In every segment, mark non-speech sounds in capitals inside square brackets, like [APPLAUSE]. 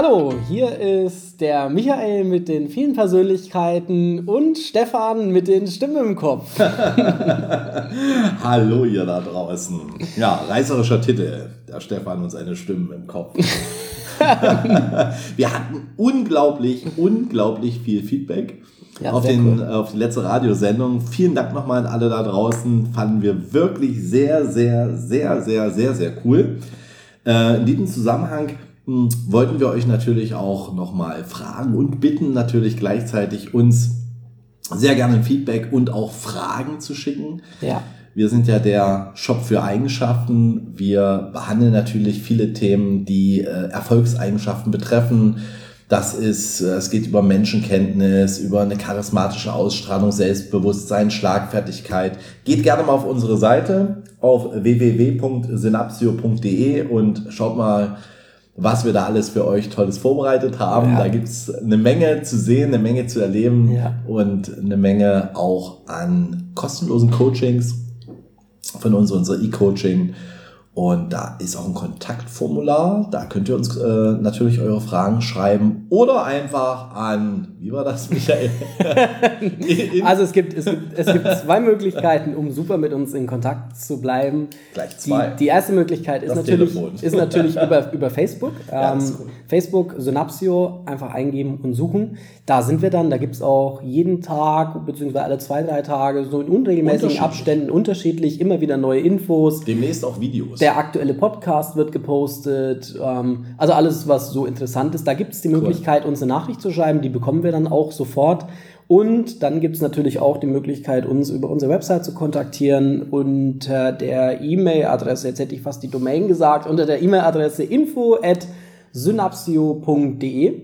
Hallo, hier ist der Michael mit den vielen Persönlichkeiten und Stefan mit den Stimmen im Kopf. [LAUGHS] Hallo ihr da draußen. Ja, reißerischer Titel, der Stefan und seine Stimmen im Kopf. [LAUGHS] Wir hatten unglaublich, unglaublich viel Feedback. Ja, auf, den, cool. auf die letzte Radiosendung. Vielen Dank nochmal an alle da draußen. Fanden wir wirklich sehr, sehr, sehr, sehr, sehr, sehr cool. Äh, in diesem Zusammenhang wollten wir euch natürlich auch nochmal fragen und bitten natürlich gleichzeitig uns sehr gerne Feedback und auch Fragen zu schicken. Ja. Wir sind ja der Shop für Eigenschaften. Wir behandeln natürlich viele Themen, die äh, Erfolgseigenschaften betreffen. Das ist, äh, es geht über Menschenkenntnis, über eine charismatische Ausstrahlung, Selbstbewusstsein, Schlagfertigkeit. Geht gerne mal auf unsere Seite auf www.synapsio.de und schaut mal was wir da alles für euch Tolles vorbereitet haben. Ja. Da gibt's eine Menge zu sehen, eine Menge zu erleben ja. und eine Menge auch an kostenlosen Coachings von uns, unser E-Coaching und da ist auch ein Kontaktformular. Da könnt ihr uns äh, natürlich eure Fragen schreiben oder einfach an, wie war das, Michael? [LAUGHS] also es gibt, es, gibt, es gibt zwei Möglichkeiten, um super mit uns in Kontakt zu bleiben. Gleich zwei. Die, die erste Möglichkeit ist natürlich, ist natürlich [LAUGHS] über, über Facebook. Ja, ähm. Facebook, Synapsio, einfach eingeben und suchen. Da sind wir dann. Da gibt es auch jeden Tag, beziehungsweise alle zwei, drei Tage, so in unregelmäßigen Abständen unterschiedlich immer wieder neue Infos. Demnächst auch Videos der aktuelle Podcast wird gepostet. Ähm, also alles, was so interessant ist. Da gibt es die Möglichkeit, uns eine Nachricht zu schreiben. Die bekommen wir dann auch sofort. Und dann gibt es natürlich auch die Möglichkeit, uns über unsere Website zu kontaktieren unter der E-Mail-Adresse, jetzt hätte ich fast die Domain gesagt, unter der E-Mail-Adresse info at synapsio.de.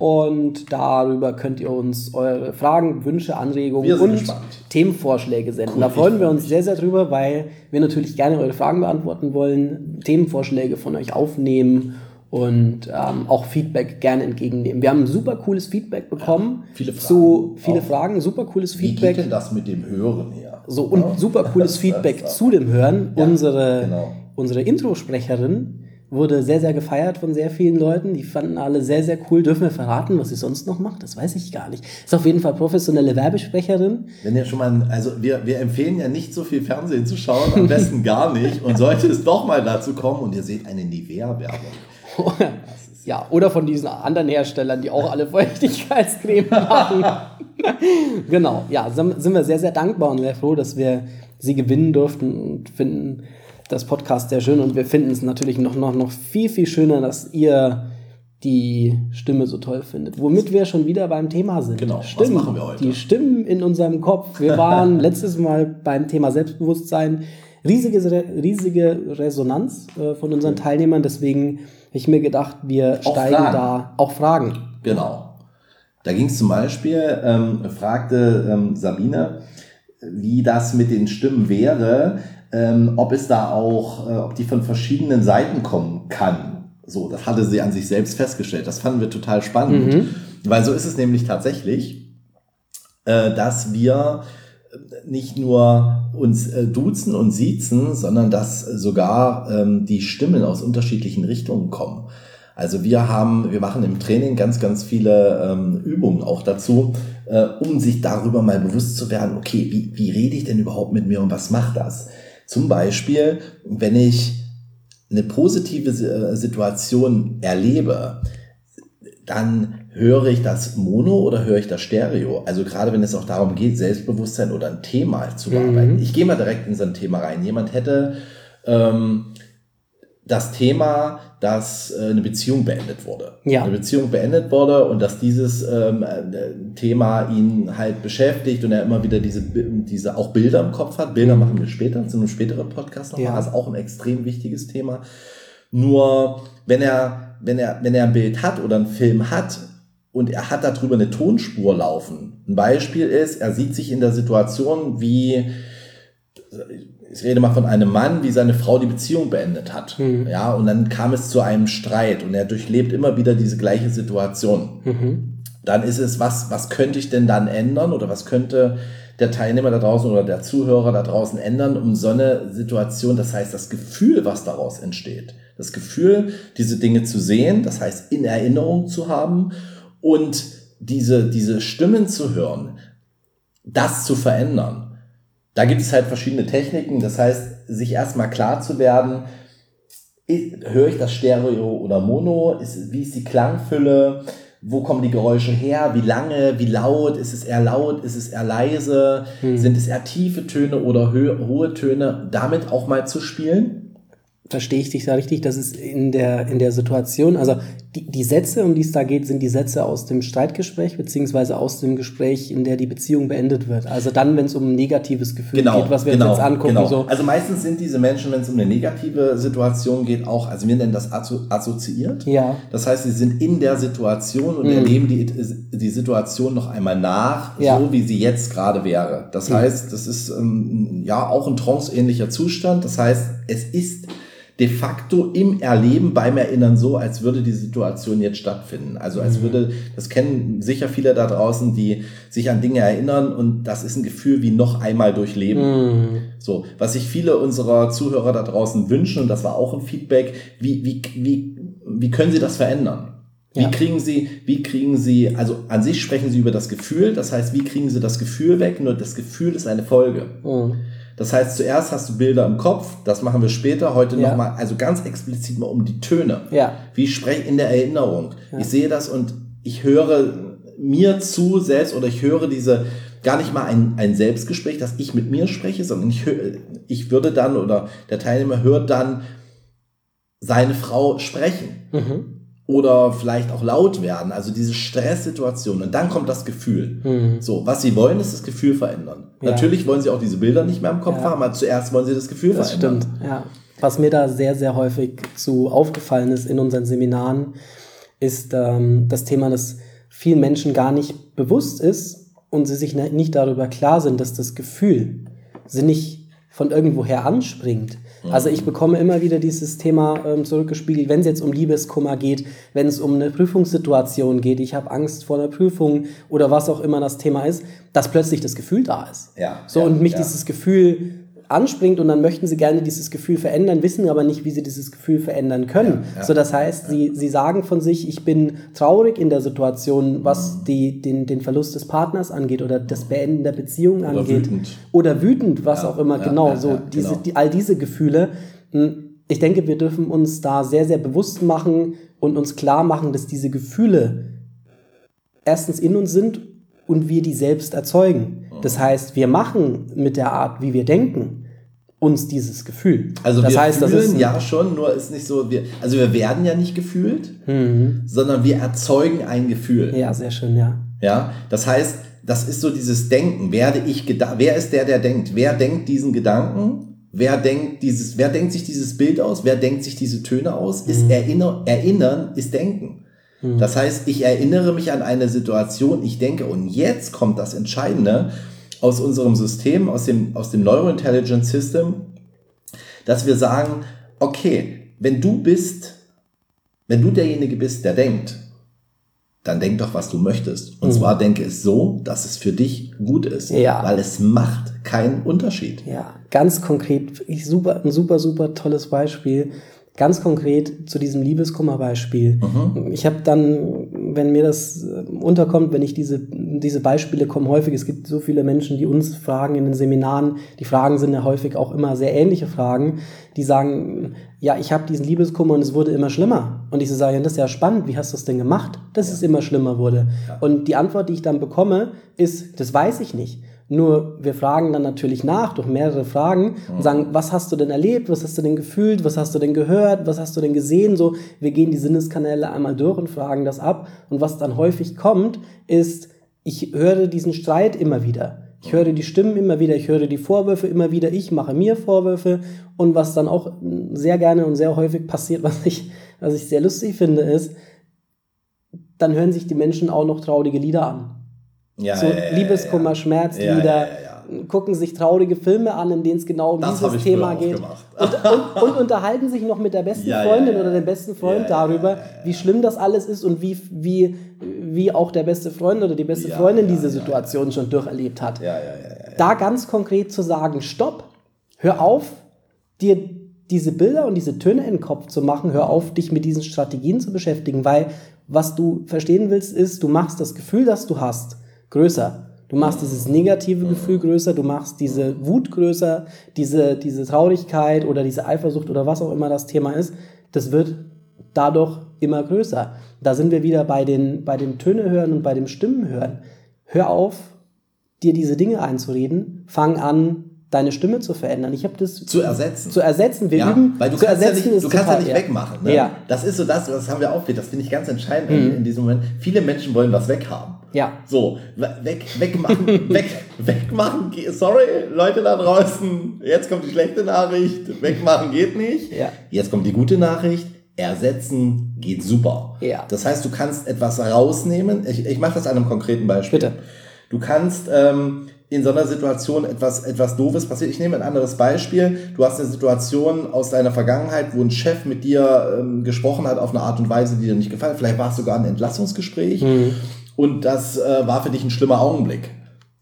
Und darüber könnt ihr uns eure Fragen, Wünsche, Anregungen und gespannt. Themenvorschläge senden. Cool, da freuen wir uns sehr, sehr drüber, weil wir natürlich gerne eure Fragen beantworten wollen, Themenvorschläge von euch aufnehmen und ähm, auch Feedback gerne entgegennehmen. Wir haben super cooles Feedback bekommen. Ja, viele Fragen. Zu, viele auch. Fragen, super cooles Feedback. Wie geht denn das mit dem Hören her? So, und ja? super cooles [LAUGHS] Feedback zu dem Hören. Ja, unsere, genau. unsere Introsprecherin wurde sehr, sehr gefeiert von sehr vielen Leuten. Die fanden alle sehr, sehr cool. Dürfen wir verraten, was sie sonst noch macht? Das weiß ich gar nicht. Ist auf jeden Fall professionelle Werbesprecherin. Wenn ihr schon mal, also wir, wir empfehlen ja nicht so viel Fernsehen zu schauen, am besten [LAUGHS] gar nicht. Und sollte es doch mal dazu kommen und ihr seht eine Nivea-Werbung. ja, oder von diesen anderen Herstellern, die auch alle Feuchtigkeitscreme [LAUGHS] machen. genau, ja, sind wir sehr, sehr dankbar und sehr froh, dass wir sie gewinnen durften und finden, das Podcast sehr schön und wir finden es natürlich noch, noch, noch viel, viel schöner, dass ihr die Stimme so toll findet. Womit wir schon wieder beim Thema sind. Genau, Stimmen, was machen wir heute? Die Stimmen in unserem Kopf. Wir waren [LAUGHS] letztes Mal beim Thema Selbstbewusstsein. Riesige, riesige Resonanz äh, von unseren Teilnehmern. Deswegen habe ich mir gedacht, wir auch steigen Fragen. da auch Fragen. Genau. Da ging es zum Beispiel, ähm, fragte ähm, Sabine, wie das mit den Stimmen wäre, ähm, ob es da auch, äh, ob die von verschiedenen Seiten kommen kann. So, das hatte sie an sich selbst festgestellt. Das fanden wir total spannend, mhm. weil so ist es nämlich tatsächlich, äh, dass wir nicht nur uns äh, duzen und siezen, sondern dass sogar ähm, die Stimmen aus unterschiedlichen Richtungen kommen. Also wir haben, wir machen im Training ganz, ganz viele ähm, Übungen auch dazu, äh, um sich darüber mal bewusst zu werden, okay, wie, wie rede ich denn überhaupt mit mir und was macht das? Zum Beispiel, wenn ich eine positive äh, Situation erlebe, dann höre ich das Mono oder höre ich das Stereo? Also gerade wenn es auch darum geht, Selbstbewusstsein oder ein Thema zu bearbeiten. Mhm. Ich gehe mal direkt in so ein Thema rein. Jemand hätte ähm, das Thema, dass äh, eine Beziehung beendet wurde. Ja. Eine Beziehung beendet wurde und dass dieses ähm, äh, Thema ihn halt beschäftigt und er immer wieder diese, diese auch Bilder im Kopf hat. Bilder mhm. machen wir später, zu einem späteren Podcast nochmal. Ja. Das ist auch ein extrem wichtiges Thema. Nur wenn er, wenn er, wenn er ein Bild hat oder einen Film hat und er hat darüber eine Tonspur laufen. Ein Beispiel ist, er sieht sich in der Situation, wie ich rede mal von einem Mann, wie seine Frau die Beziehung beendet hat. Mhm. Ja, und dann kam es zu einem Streit und er durchlebt immer wieder diese gleiche Situation. Mhm. Dann ist es, was, was könnte ich denn dann ändern oder was könnte der Teilnehmer da draußen oder der Zuhörer da draußen ändern, um so eine Situation, das heißt das Gefühl, was daraus entsteht, das Gefühl, diese Dinge zu sehen, das heißt in Erinnerung zu haben und diese, diese Stimmen zu hören, das zu verändern. Da gibt es halt verschiedene Techniken, das heißt, sich erstmal klar zu werden, höre ich das Stereo oder Mono, ist, wie ist die Klangfülle, wo kommen die Geräusche her, wie lange, wie laut, ist es eher laut, ist es eher leise, hm. sind es eher tiefe Töne oder hohe Töne, damit auch mal zu spielen verstehe ich dich da richtig, dass es in der, in der Situation, also die, die Sätze, um die es da geht, sind die Sätze aus dem Streitgespräch, beziehungsweise aus dem Gespräch, in der die Beziehung beendet wird. Also dann, wenn es um ein negatives Gefühl genau, geht, was wir genau, uns jetzt angucken. Genau. So. Also meistens sind diese Menschen, wenn es um eine negative Situation geht, auch, also wir nennen das assoziiert. Ja. Das heißt, sie sind in der Situation und mhm. erleben die, die Situation noch einmal nach, ja. so wie sie jetzt gerade wäre. Das mhm. heißt, das ist ähm, ja auch ein tranceähnlicher Zustand. Das heißt, es ist de facto im Erleben, beim Erinnern so, als würde die Situation jetzt stattfinden. Also als mhm. würde, das kennen sicher viele da draußen, die sich an Dinge erinnern und das ist ein Gefühl wie noch einmal durchleben. Mhm. So, was sich viele unserer Zuhörer da draußen wünschen, und das war auch ein Feedback, wie, wie, wie, wie können sie das verändern? Wie ja. kriegen Sie, wie kriegen Sie, also an sich sprechen Sie über das Gefühl, das heißt, wie kriegen Sie das Gefühl weg? Nur das Gefühl ist eine Folge. Mhm. Das heißt, zuerst hast du Bilder im Kopf, das machen wir später, heute ja. nochmal, also ganz explizit mal um die Töne. Ja. Wie ich spreche in der Erinnerung. Ja. Ich sehe das und ich höre mir zu selbst oder ich höre diese, gar nicht mal ein, ein Selbstgespräch, dass ich mit mir spreche, sondern ich, höre, ich würde dann oder der Teilnehmer hört dann seine Frau sprechen. Mhm oder vielleicht auch laut werden, also diese Stresssituation. Und dann kommt das Gefühl. Mhm. So, was sie wollen, ist das Gefühl verändern. Ja. Natürlich wollen sie auch diese Bilder nicht mehr im Kopf ja. haben, aber zuerst wollen sie das Gefühl das verändern. Stimmt, ja. Was mir da sehr, sehr häufig zu aufgefallen ist in unseren Seminaren, ist ähm, das Thema, dass vielen Menschen gar nicht bewusst ist und sie sich nicht darüber klar sind, dass das Gefühl sie nicht von irgendwoher anspringt, also ich bekomme immer wieder dieses Thema ähm, zurückgespiegelt, wenn es jetzt um Liebeskummer geht, wenn es um eine Prüfungssituation geht, ich habe Angst vor einer Prüfung oder was auch immer das Thema ist, dass plötzlich das Gefühl da ist. Ja, so ja, und mich ja. dieses Gefühl anspringt und dann möchten sie gerne dieses Gefühl verändern, wissen aber nicht, wie sie dieses Gefühl verändern können. Ja, ja, so das heißt, ja. sie, sie sagen von sich, ich bin traurig in der Situation, was die, den, den Verlust des Partners angeht oder das Beenden der Beziehung oder angeht. Wütend. Oder wütend, was auch immer, genau, so diese, genau. Die, all diese Gefühle. Hm, ich denke, wir dürfen uns da sehr, sehr bewusst machen und uns klar machen, dass diese Gefühle erstens in uns sind und wir die selbst erzeugen. Das heißt, wir machen mit der Art, wie wir denken, uns dieses Gefühl. Also das wir heißt, fühlen das ist ja schon, nur ist nicht so, wir, also wir werden ja nicht gefühlt, mhm. sondern wir erzeugen ein Gefühl. Ja, sehr schön, ja. Ja, das heißt, das ist so dieses Denken. Werde ich wer ist der, der denkt? Wer denkt diesen Gedanken? Wer denkt dieses, wer denkt sich dieses Bild aus? Wer denkt sich diese Töne aus? Ist mhm. erinner, erinnern ist denken. Mhm. Das heißt, ich erinnere mich an eine Situation, ich denke, und jetzt kommt das Entscheidende aus unserem System, aus dem, aus dem Neurointelligence System, dass wir sagen, okay, wenn du bist, wenn du derjenige bist, der denkt, dann denk doch, was du möchtest. Und mhm. zwar denke es so, dass es für dich gut ist. Ja. Weil es macht keinen Unterschied. Ja, ganz konkret, super, ein super, super tolles Beispiel ganz konkret zu diesem Liebeskummer-Beispiel. Mhm. Ich habe dann, wenn mir das äh, unterkommt, wenn ich diese, diese Beispiele kommen häufig, es gibt so viele Menschen, die uns fragen in den Seminaren, die Fragen sind ja häufig auch immer sehr ähnliche Fragen, die sagen, ja, ich habe diesen Liebeskummer und es wurde immer schlimmer. Und ich so sage, das ist ja spannend, wie hast du es denn gemacht, dass ja. es immer schlimmer wurde? Ja. Und die Antwort, die ich dann bekomme, ist, das weiß ich nicht. Nur wir fragen dann natürlich nach durch mehrere Fragen und mhm. sagen, was hast du denn erlebt, was hast du denn gefühlt, was hast du denn gehört, was hast du denn gesehen? So, wir gehen die Sinneskanäle einmal durch und fragen das ab. Und was dann häufig kommt, ist, ich höre diesen Streit immer wieder. Ich höre die Stimmen immer wieder, ich höre die Vorwürfe immer wieder, ich mache mir Vorwürfe und was dann auch sehr gerne und sehr häufig passiert, [LAUGHS] was ich, was ich sehr lustig finde, ist, dann hören sich die Menschen auch noch traurige Lieder an ja, so ja, Liebeskummer, Schmerzlieder, gucken sich traurige Filme an, in denen es genau um das dieses Thema geht. Und, und, und, unterhalten sich noch mit der besten Freundin oder dem besten Freund darüber, wie schlimm das alles ist und wie, wie, wie auch der beste Freund oder die beste Freundin diese Situation schon durcherlebt hat. Da ganz konkret zu sagen, stopp, hör auf, dir diese Bilder und diese Töne in den Kopf zu machen, hör auf, dich mit diesen Strategien zu beschäftigen, weil was du verstehen willst, ist, du machst das Gefühl, das du hast, größer. Du machst dieses negative Gefühl größer, du machst diese Wut größer, diese, diese Traurigkeit oder diese Eifersucht oder was auch immer das Thema ist, das wird dadurch immer größer. Da sind wir wieder bei den, bei dem Töne hören und bei dem Stimmen hören. Hör auf, dir diese Dinge einzureden, fang an, deine Stimme zu verändern. Ich habe das zu ersetzen. Zu ersetzen. Wir ja, üben. Weil du zu kannst ersetzen ja nicht, du kannst ja nicht wegmachen. Ne? Ja. Das ist so das, das haben wir auch. Das finde ich ganz entscheidend mhm. in diesem Moment. Viele Menschen wollen was weghaben. Ja. So, weg, wegmachen, [LAUGHS] weg, wegmachen. Sorry, Leute da draußen. Jetzt kommt die schlechte Nachricht. Wegmachen geht nicht. Ja. Jetzt kommt die gute Nachricht. Ersetzen geht super. Ja. Das heißt, du kannst etwas rausnehmen. Ich, ich mache das an einem konkreten Beispiel. Bitte. Du kannst ähm, in so einer Situation etwas, etwas Doofes passiert. Ich nehme ein anderes Beispiel. Du hast eine Situation aus deiner Vergangenheit, wo ein Chef mit dir ähm, gesprochen hat auf eine Art und Weise, die dir nicht gefallen. Vielleicht war es sogar ein Entlassungsgespräch mhm. und das äh, war für dich ein schlimmer Augenblick.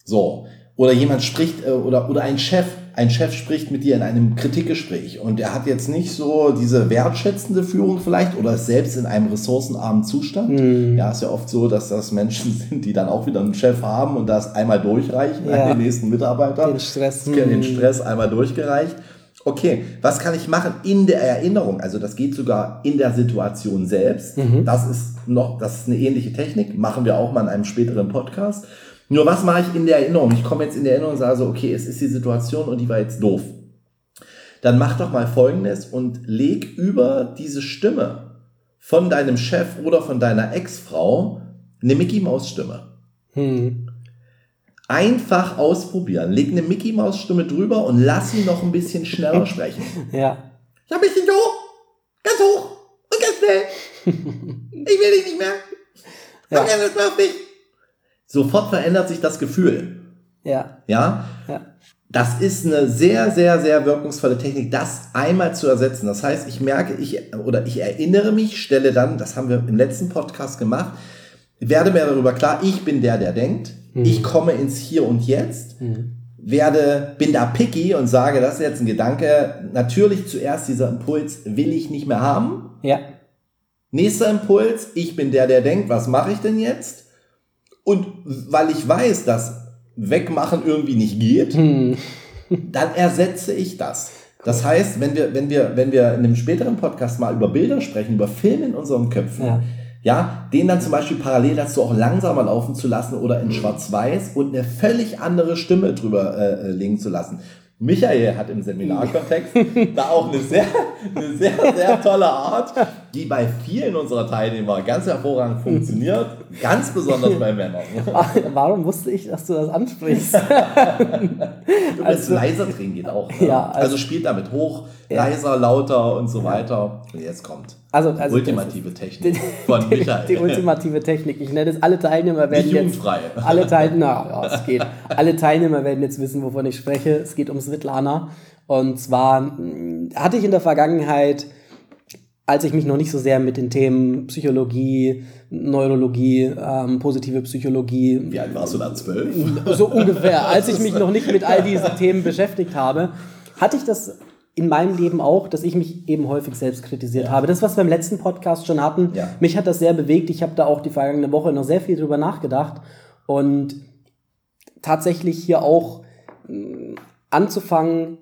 So. Oder jemand spricht, äh, oder, oder ein Chef ein Chef spricht mit dir in einem Kritikgespräch und er hat jetzt nicht so diese wertschätzende Führung vielleicht oder ist selbst in einem ressourcenarmen Zustand. Mhm. Ja, ist ja oft so, dass das Menschen [LAUGHS] sind, die dann auch wieder einen Chef haben und das einmal durchreichen ja. an den nächsten Mitarbeiter. Den Stress. Den Stress einmal durchgereicht. Okay, was kann ich machen in der Erinnerung? Also das geht sogar in der Situation selbst. Mhm. Das ist noch, das ist eine ähnliche Technik. Machen wir auch mal in einem späteren Podcast. Nur was mache ich in der Erinnerung? Ich komme jetzt in der Erinnerung und sage so, okay, es ist die Situation und die war jetzt doof. Dann mach doch mal Folgendes und leg über diese Stimme von deinem Chef oder von deiner Ex-Frau eine Mickey Maus Stimme. Hm. Einfach ausprobieren. Leg eine Mickey Maus Stimme drüber und lass ihn noch ein bisschen schneller [LAUGHS] sprechen. Ja. Ja, ein bisschen hoch, ganz hoch und ganz schnell. [LAUGHS] Ich will dich nicht mehr. Komm ja. jetzt mal auf mich sofort verändert sich das Gefühl. Ja. Ja? Ja. Das ist eine sehr, sehr, sehr wirkungsvolle Technik, das einmal zu ersetzen. Das heißt, ich merke, ich oder ich erinnere mich, stelle dann, das haben wir im letzten Podcast gemacht, werde mir darüber klar, ich bin der, der denkt, mhm. ich komme ins Hier und Jetzt, mhm. werde, bin da picky und sage, das ist jetzt ein Gedanke, natürlich zuerst dieser Impuls will ich nicht mehr haben. Ja. Nächster Impuls, ich bin der, der denkt, was mache ich denn jetzt? Und weil ich weiß, dass Wegmachen irgendwie nicht geht, hm. dann ersetze ich das. Das heißt, wenn wir, wenn wir, wenn wir in einem späteren Podcast mal über Bilder sprechen, über Filme in unseren Köpfen, ja. ja, den dann zum Beispiel parallel dazu auch langsamer laufen zu lassen oder in Schwarz-Weiß und eine völlig andere Stimme drüber äh, legen zu lassen. Michael hat im Seminarkontext [LAUGHS] da auch eine sehr, eine sehr, sehr tolle Art, die bei vielen unserer Teilnehmer ganz hervorragend funktioniert, [LAUGHS] ganz besonders bei Männern. Warum wusste ich, dass du das ansprichst? [LAUGHS] du also, leiser drehen geht auch. Ne? Ja, also, also spielt damit hoch, leiser, lauter und so weiter. Und jetzt kommt. Also, also ultimative Technik die, von Michael. Die, die, ultimative Technik. Ich nenne es, alle Teilnehmer werden jetzt... Alle Teilnehmer, [LAUGHS] ja, es geht. Alle Teilnehmer werden jetzt wissen, wovon ich spreche. Es geht um Svetlana. Und zwar hm, hatte ich in der Vergangenheit, als ich mich noch nicht so sehr mit den Themen Psychologie, Neurologie, ähm, positive Psychologie... Wie alt warst du da? Zwölf? [LAUGHS] So ungefähr. Als ich mich noch nicht mit all diesen [LAUGHS] Themen beschäftigt habe, hatte ich das in meinem Leben auch, dass ich mich eben häufig selbst kritisiert ja. habe. Das, was wir im letzten Podcast schon hatten, ja. mich hat das sehr bewegt. Ich habe da auch die vergangene Woche noch sehr viel drüber nachgedacht und tatsächlich hier auch äh, anzufangen,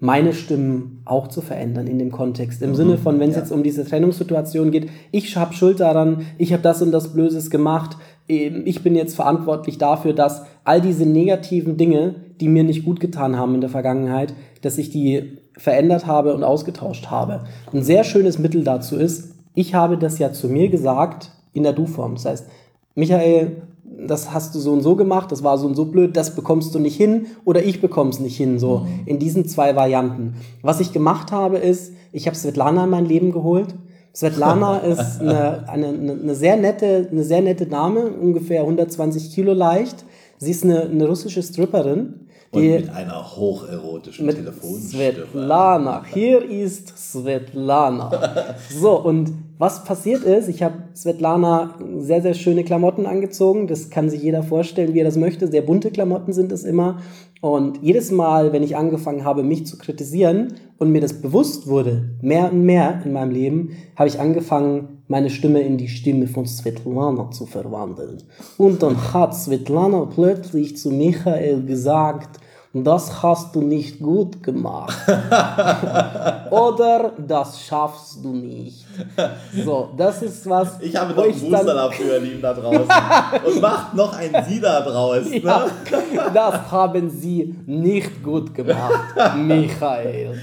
meine Stimmen auch zu verändern in dem Kontext. Im mhm. Sinne von, wenn es ja. jetzt um diese Trennungssituation geht, ich habe Schuld daran, ich habe das und das Blöses gemacht, ähm, ich bin jetzt verantwortlich dafür, dass all diese negativen Dinge, die mir nicht gut getan haben in der Vergangenheit, dass ich die verändert habe und ausgetauscht habe. Ein sehr schönes Mittel dazu ist, ich habe das ja zu mir gesagt in der Du-Form. Das heißt, Michael, das hast du so und so gemacht, das war so und so blöd, das bekommst du nicht hin oder ich bekomm's nicht hin, so mhm. in diesen zwei Varianten. Was ich gemacht habe, ist, ich habe Svetlana in mein Leben geholt. Svetlana [LAUGHS] ist eine, eine, eine, sehr nette, eine sehr nette Dame, ungefähr 120 Kilo leicht. Sie ist eine, eine russische Stripperin Und mit einer hocherotischen mit Telefonstimme. Svetlana. Hier ist Svetlana. [LAUGHS] So, und was passiert ist, ich habe Svetlana sehr, sehr schöne Klamotten angezogen. Das kann sich jeder vorstellen, wie er das möchte. Sehr bunte Klamotten sind es immer. Und jedes Mal, wenn ich angefangen habe, mich zu kritisieren und mir das bewusst wurde, mehr und mehr in meinem Leben, habe ich angefangen, meine Stimme in die Stimme von Svetlana zu verwandeln. Und dann hat Svetlana plötzlich zu Michael gesagt, das hast du nicht gut gemacht. [LAUGHS] Oder das schaffst du nicht. So, das ist was. Ich habe noch einen Booster dafür, ihr Lieben da draußen. Und macht noch ein Sie da draus. Ne? [LAUGHS] Ja, das haben Sie nicht gut gemacht, [LAUGHS] Michael.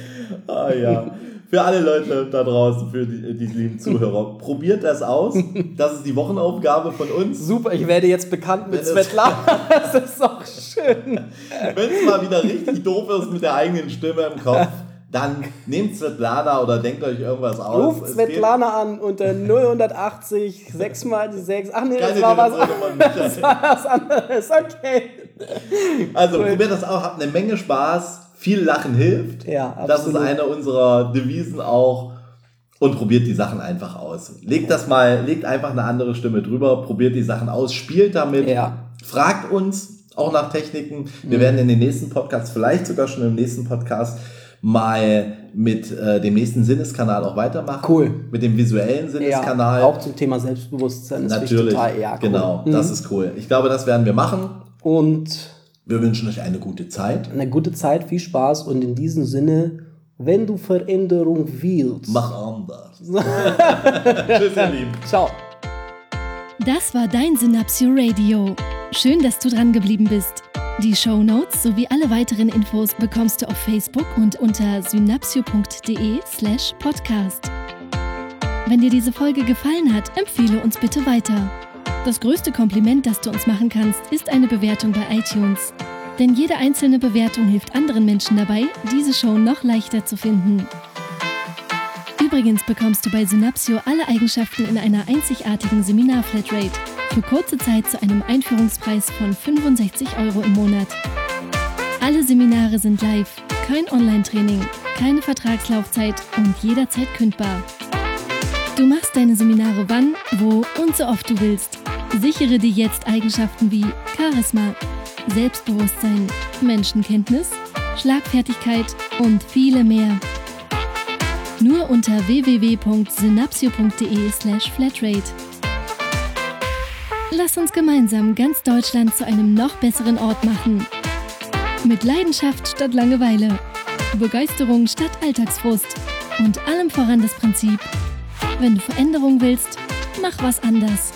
Ah ja für alle Leute da draußen, für die, die lieben Zuhörer, [LAUGHS] probiert das aus. Das ist die Wochenaufgabe von uns. Super, ich werde jetzt bekannt mit Svetlana. [LAUGHS] Das ist doch schön. Wenn es mal wieder richtig doof ist mit der eigenen Stimme im Kopf, dann nehmt Svetlana oder denkt euch irgendwas aus. Ruft Svetlana an unter 080 6 mal 6. Ach nee, das war, was, das war was anderes. Okay. Also cool. probiert das auch, habt eine Menge Spaß viel Lachen hilft. Ja, absolut. Das ist eine unserer Devisen auch. Und probiert die Sachen einfach aus. Legt das mal, legt einfach eine andere Stimme drüber, probiert die Sachen aus, spielt damit, ja. fragt uns auch nach Techniken. Wir mhm. werden in den nächsten Podcasts, vielleicht sogar schon im nächsten Podcast, mal mit äh, dem nächsten Sinneskanal auch weitermachen. Cool. Mit dem visuellen Sinneskanal. Ja, auch zum Thema Selbstbewusstsein. Natürlich. Total, ja, cool. Genau, mhm. das ist cool. Ich glaube, das werden wir machen. Und wir wünschen euch eine gute Zeit. Eine gute Zeit, viel Spaß und in diesem Sinne, wenn du Veränderung willst, mach anders. [LAUGHS] Tschüss, ihr Lieben. Ciao. Das war dein Synapsio Radio. Schön, dass du dran geblieben bist. Die Show Notes sowie alle weiteren Infos bekommst du auf Facebook und unter synapsio.de/slash podcast. Wenn dir diese Folge gefallen hat, empfehle uns bitte weiter. Das größte Kompliment, das du uns machen kannst, ist eine Bewertung bei iTunes. Denn jede einzelne Bewertung hilft anderen Menschen dabei, diese Show noch leichter zu finden. Übrigens bekommst du bei Synapsio alle Eigenschaften in einer einzigartigen Seminar-Flatrate für kurze Zeit zu einem Einführungspreis von 65 Euro im Monat. Alle Seminare sind live, kein Online-Training, keine Vertragslaufzeit und jederzeit kündbar. Du machst deine Seminare wann, wo und so oft du willst. Sichere dir jetzt Eigenschaften wie Charisma, Selbstbewusstsein, Menschenkenntnis, Schlagfertigkeit und viele mehr. Nur unter www.synapsio.de/flatrate. Lass uns gemeinsam ganz Deutschland zu einem noch besseren Ort machen. Mit Leidenschaft statt Langeweile, Begeisterung statt Alltagsfrust und allem voran das Prinzip: Wenn du Veränderung willst, mach was anders.